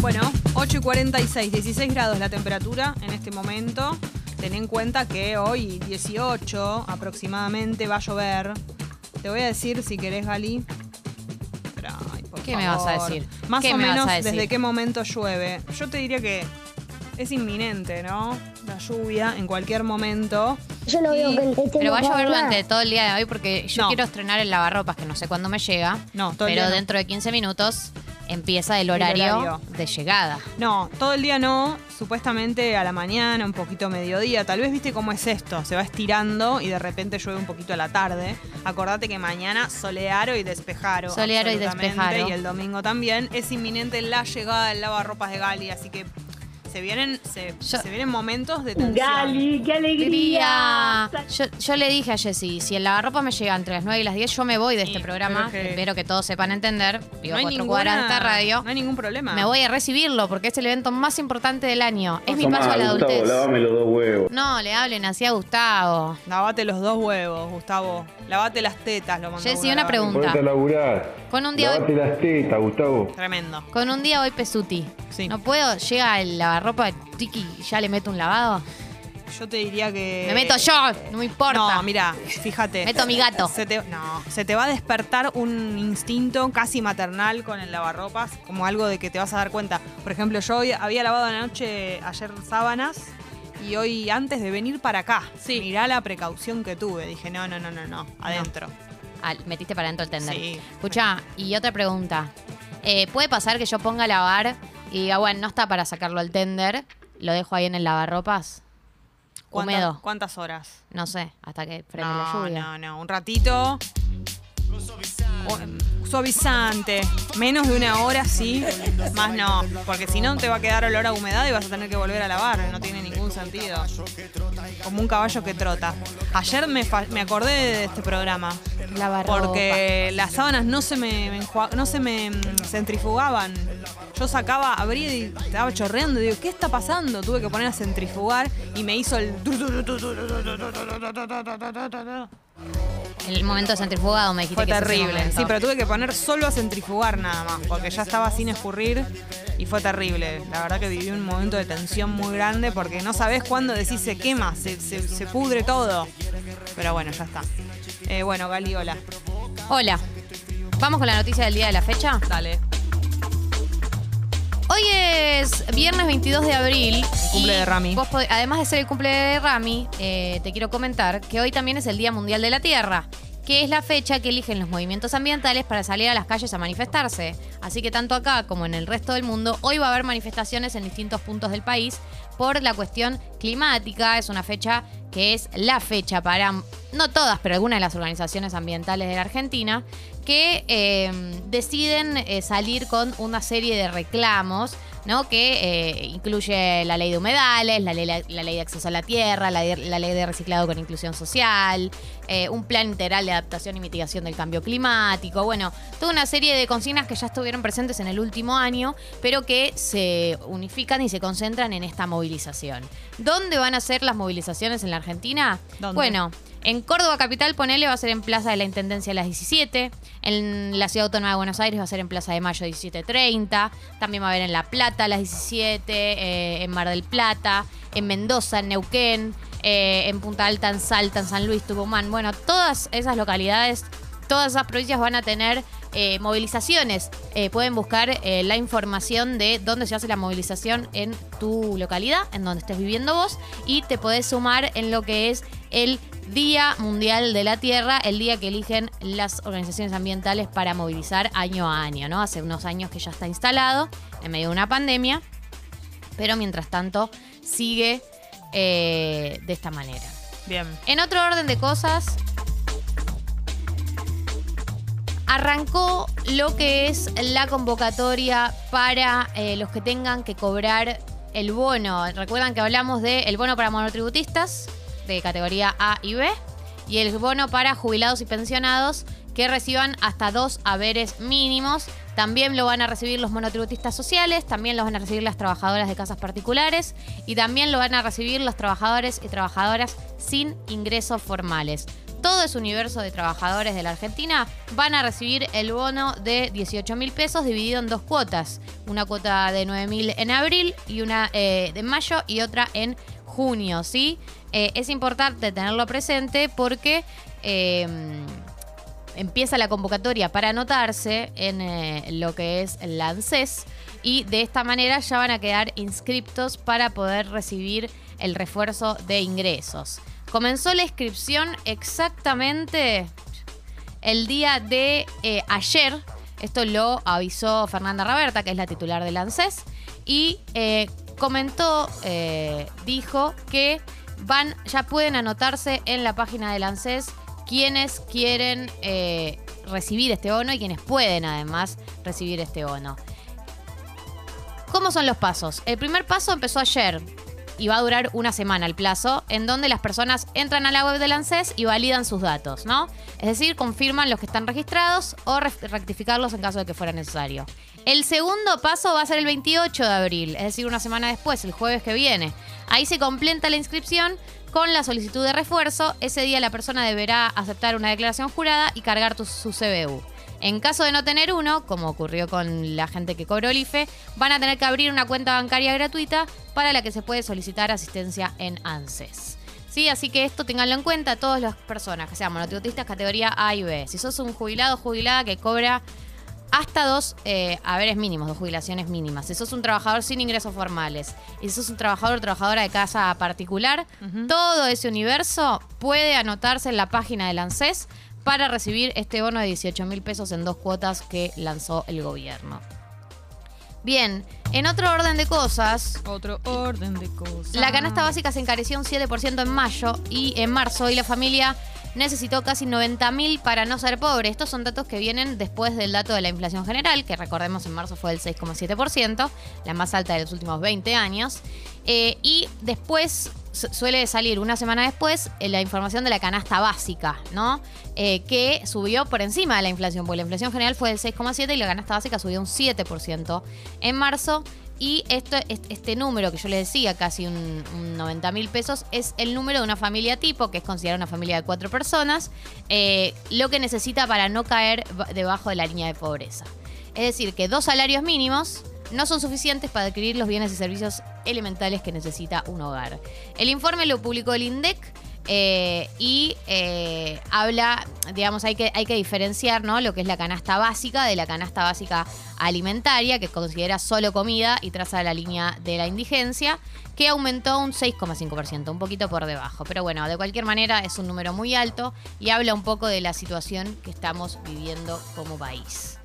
Bueno, 8 y 46, 16 grados la temperatura en este momento. Ten en cuenta que hoy 18 aproximadamente va a llover. Te voy a decir si querés, Gali. Pero, ay, por ¿Qué me vas a decir? Más ¿Qué o me vas menos a decir? desde qué momento llueve. Yo te diría que es inminente, ¿no? La lluvia en cualquier momento. Yo no veo Y- que el Pero va a llover durante todo el día de hoy porque yo No. quiero estrenar el lavarropas que no sé cuándo me llega. No, todo el pero día no. dentro de 15 minutos empieza el horario, horario. de llegada. No, todo el día no, supuestamente a la mañana, un poquito mediodía. Tal vez viste cómo es esto, se va estirando y de repente llueve un poquito a la tarde. Acordate que mañana solearo y despejaro. Solearo y despejaro. Y el domingo también. Es inminente la llegada del lavarropas de Gali, así que se vienen, se, Yo- se vienen momentos de tensión. Gali, qué alegría. Yo, yo le dije a Jessy, si el lavarropas me llega entre las 9 y las 10, yo me voy de este Sí, programa. que- Espero que todos sepan entender. Vivo No cuatro ninguna- cuadras de esta radio. no hay ningún problema. Me voy a recibirlo porque es el evento más importante del año. Es mi paso a la Gustavo, adultez. lávame los dos huevos. No, le hablen así a Gustavo. Lavate los dos huevos, Gustavo. Lavate las tetas, lo mandó Jessy, una pregunta. Ponete a laburar. Con un día Lavate las tetas, Gustavo. Tremendo. Con un día voy pesuti. Sí. ¿No puedo? Llega el lavarropa, tiki, y ya le meto un lavado. Yo te diría que. Me meto yo, no me importa. No, mira, fíjate. Meto a mi gato. Se te, no, se te va a despertar un instinto casi maternal con el lavarropas, como algo de que te vas a dar cuenta. Por ejemplo, yo hoy había lavado anoche, ayer sábanas, y hoy antes de venir para acá, mirá la precaución que tuve. Dije, no, no, no, no, no, adentro. Ah, metiste para adentro el tender. Sí. Escucha, y otra pregunta. Eh, ¿Puede pasar que yo ponga a lavar y diga, bueno, no está para sacarlo al tender, lo dejo ahí en el lavarropas? ¿Cuántas- Húmedo. ¿Cuántas horas? No sé, hasta que frene la No, lluvia. no, no, un ratito. O- Suavizante. Menos de una hora, sí. Más no. Porque si no, te va a quedar olor a humedad y vas a tener que volver a lavar. No tiene ningún sentido. Como un caballo que trota. Ayer me, me acordé de este programa. Lavarropa. Porque las sábanas no se me, no se me mm, centrifugaban. Yo sacaba, abría y estaba chorreando. Y digo, ¿qué está pasando? Tuve que poner a centrifugar y me hizo el. El momento centrifugado me dijiste Fue que terrible. Sí, pero tuve que poner solo a centrifugar nada más, porque ya estaba sin escurrir y fue terrible. La verdad que viví un momento de tensión muy grande porque no sabes cuándo decís se quema, se, se- se pudre todo. Pero bueno, ya está. Eh, bueno, Gali, hola. Hola. Vamos con la noticia del día de la fecha. Dale. Hoy es viernes 22 de abril. Cumple y de Rami. vos además de ser el cumple de Rami, eh, te quiero comentar que hoy también es el Día Mundial de la Tierra, que es la fecha que eligen los movimientos ambientales para salir a las calles a manifestarse. Así que tanto acá como en el resto del mundo, hoy va a haber manifestaciones en distintos puntos del país por la cuestión climática. Es una fecha que es la fecha para, no todas, pero algunas de las organizaciones ambientales de la Argentina, que eh, deciden eh, salir con una serie de reclamos, ¿no? Que eh, incluye la ley de humedales, la ley, de acceso a la tierra, la ley de reciclado con inclusión social, eh, un plan integral de adaptación y mitigación del cambio climático, bueno, toda una serie de consignas que ya estuvieron presentes en el último año, pero que se unifican y se concentran en esta movilización. ¿Dónde van a ser las movilizaciones en la Argentina? ¿Dónde? Bueno, en Córdoba Capital, ponele, va a ser en Plaza de la Intendencia a las 17. En la Ciudad Autónoma de Buenos Aires va a ser en Plaza de Mayo 17.30. También va a haber en La Plata a las 17, eh, en Mar del Plata, en Mendoza, en Neuquén, eh, en Punta Alta, en Salta, en San Luis, Tucumán. Bueno, todas esas localidades, todas esas provincias van a tener eh, movilizaciones. Eh, pueden buscar la información de dónde se hace la movilización en tu localidad, en donde estés viviendo vos, y te podés sumar en lo que es el Día Mundial de la Tierra, el día que eligen las organizaciones ambientales para movilizar año a año, ¿no? Hace unos años que ya está instalado en medio de una pandemia, pero mientras tanto sigue eh, de esta manera. Bien. En otro orden de cosas, arrancó lo que es la convocatoria para eh, los que tengan que cobrar el bono. Recuerdan que hablamos del bono para monotributistas de categoría A y B y el bono para jubilados y pensionados que reciban hasta dos haberes mínimos. También lo van a recibir los monotributistas sociales, también lo van a recibir las trabajadoras de casas particulares y también lo van a recibir los trabajadores y trabajadoras sin ingresos formales. todo ese universo de trabajadores de la Argentina van a recibir el bono de 18 mil pesos dividido en dos cuotas. Una cuota de 9 mil en abril y una eh, de mayo y otra en junio, ¿sí? Eh, es importante tenerlo presente porque eh, empieza la convocatoria para anotarse en eh, lo que es el ANSES y de esta manera ya van a quedar inscriptos para poder recibir el refuerzo de ingresos. Comenzó la inscripción exactamente el día de eh, ayer. Esto lo avisó Fernanda Raberta, que es la titular del ANSES, y eh, comentó, dijo que van, ya pueden anotarse en la página del ANSES quienes quieren eh, recibir este bono y quienes pueden además recibir este bono. ¿Cómo son los pasos? El primer paso empezó ayer y va a durar una semana el plazo, en donde las personas entran a la web del ANSES y validan sus datos, ¿no? Es decir, confirman los que están registrados o re- rectificarlos en caso de que fuera necesario. El segundo paso va a ser el 28 de abril, es decir, una semana después, el jueves que viene. Ahí se completa la inscripción con la solicitud de refuerzo. Ese día la persona deberá aceptar una declaración jurada y cargar su CBU. En caso de no tener uno, como ocurrió con la gente que cobró el IFE, van a tener que abrir una cuenta bancaria gratuita para la que se puede solicitar asistencia en ANSES. Sí, así que esto tenganlo en cuenta todas las personas que sean monotributistas categoría A y B. Si sos un jubilado o jubilada que cobra hasta dos eh, haberes mínimos, dos jubilaciones mínimas. Si sos un trabajador sin ingresos formales y si sos un trabajador o trabajadora de casa particular, todo ese universo puede anotarse en la página del ANSES para recibir este bono de 18 mil pesos en dos cuotas que lanzó el gobierno. Bien, en otro orden de cosas, Otro orden de cosas. la canasta básica se encareció un 7% en mayo y en marzo y la familia necesitó casi 90 mil para no ser pobre. Estos son datos que vienen después del dato de la inflación general, que recordemos en marzo fue del 6,7%, la más alta de los últimos 20 años. Eh, y después su- suele salir una semana después eh, la información de la canasta básica, ¿no? Eh, que subió por encima de la inflación, porque la inflación general fue del 6,7 y la canasta básica subió un 7% en marzo. Y este número que yo les decía, casi un, un 90 mil pesos, es el número de una familia tipo, que es considerada una familia de cuatro personas, eh, lo que necesita para no caer ba- debajo de la línea de pobreza. Es decir, que dos salarios mínimos no son suficientes para adquirir los bienes y servicios elementales que necesita un hogar. El informe lo publicó el INDEC. Eh, y eh, habla, digamos, hay que, hay que diferenciar ¿no? lo que es la canasta básica de la canasta básica alimentaria, que considera solo comida y traza la línea de la indigencia, que aumentó un 6,5%, un poquito por debajo. Pero bueno, de cualquier manera es un número muy alto y habla un poco de la situación que estamos viviendo como país.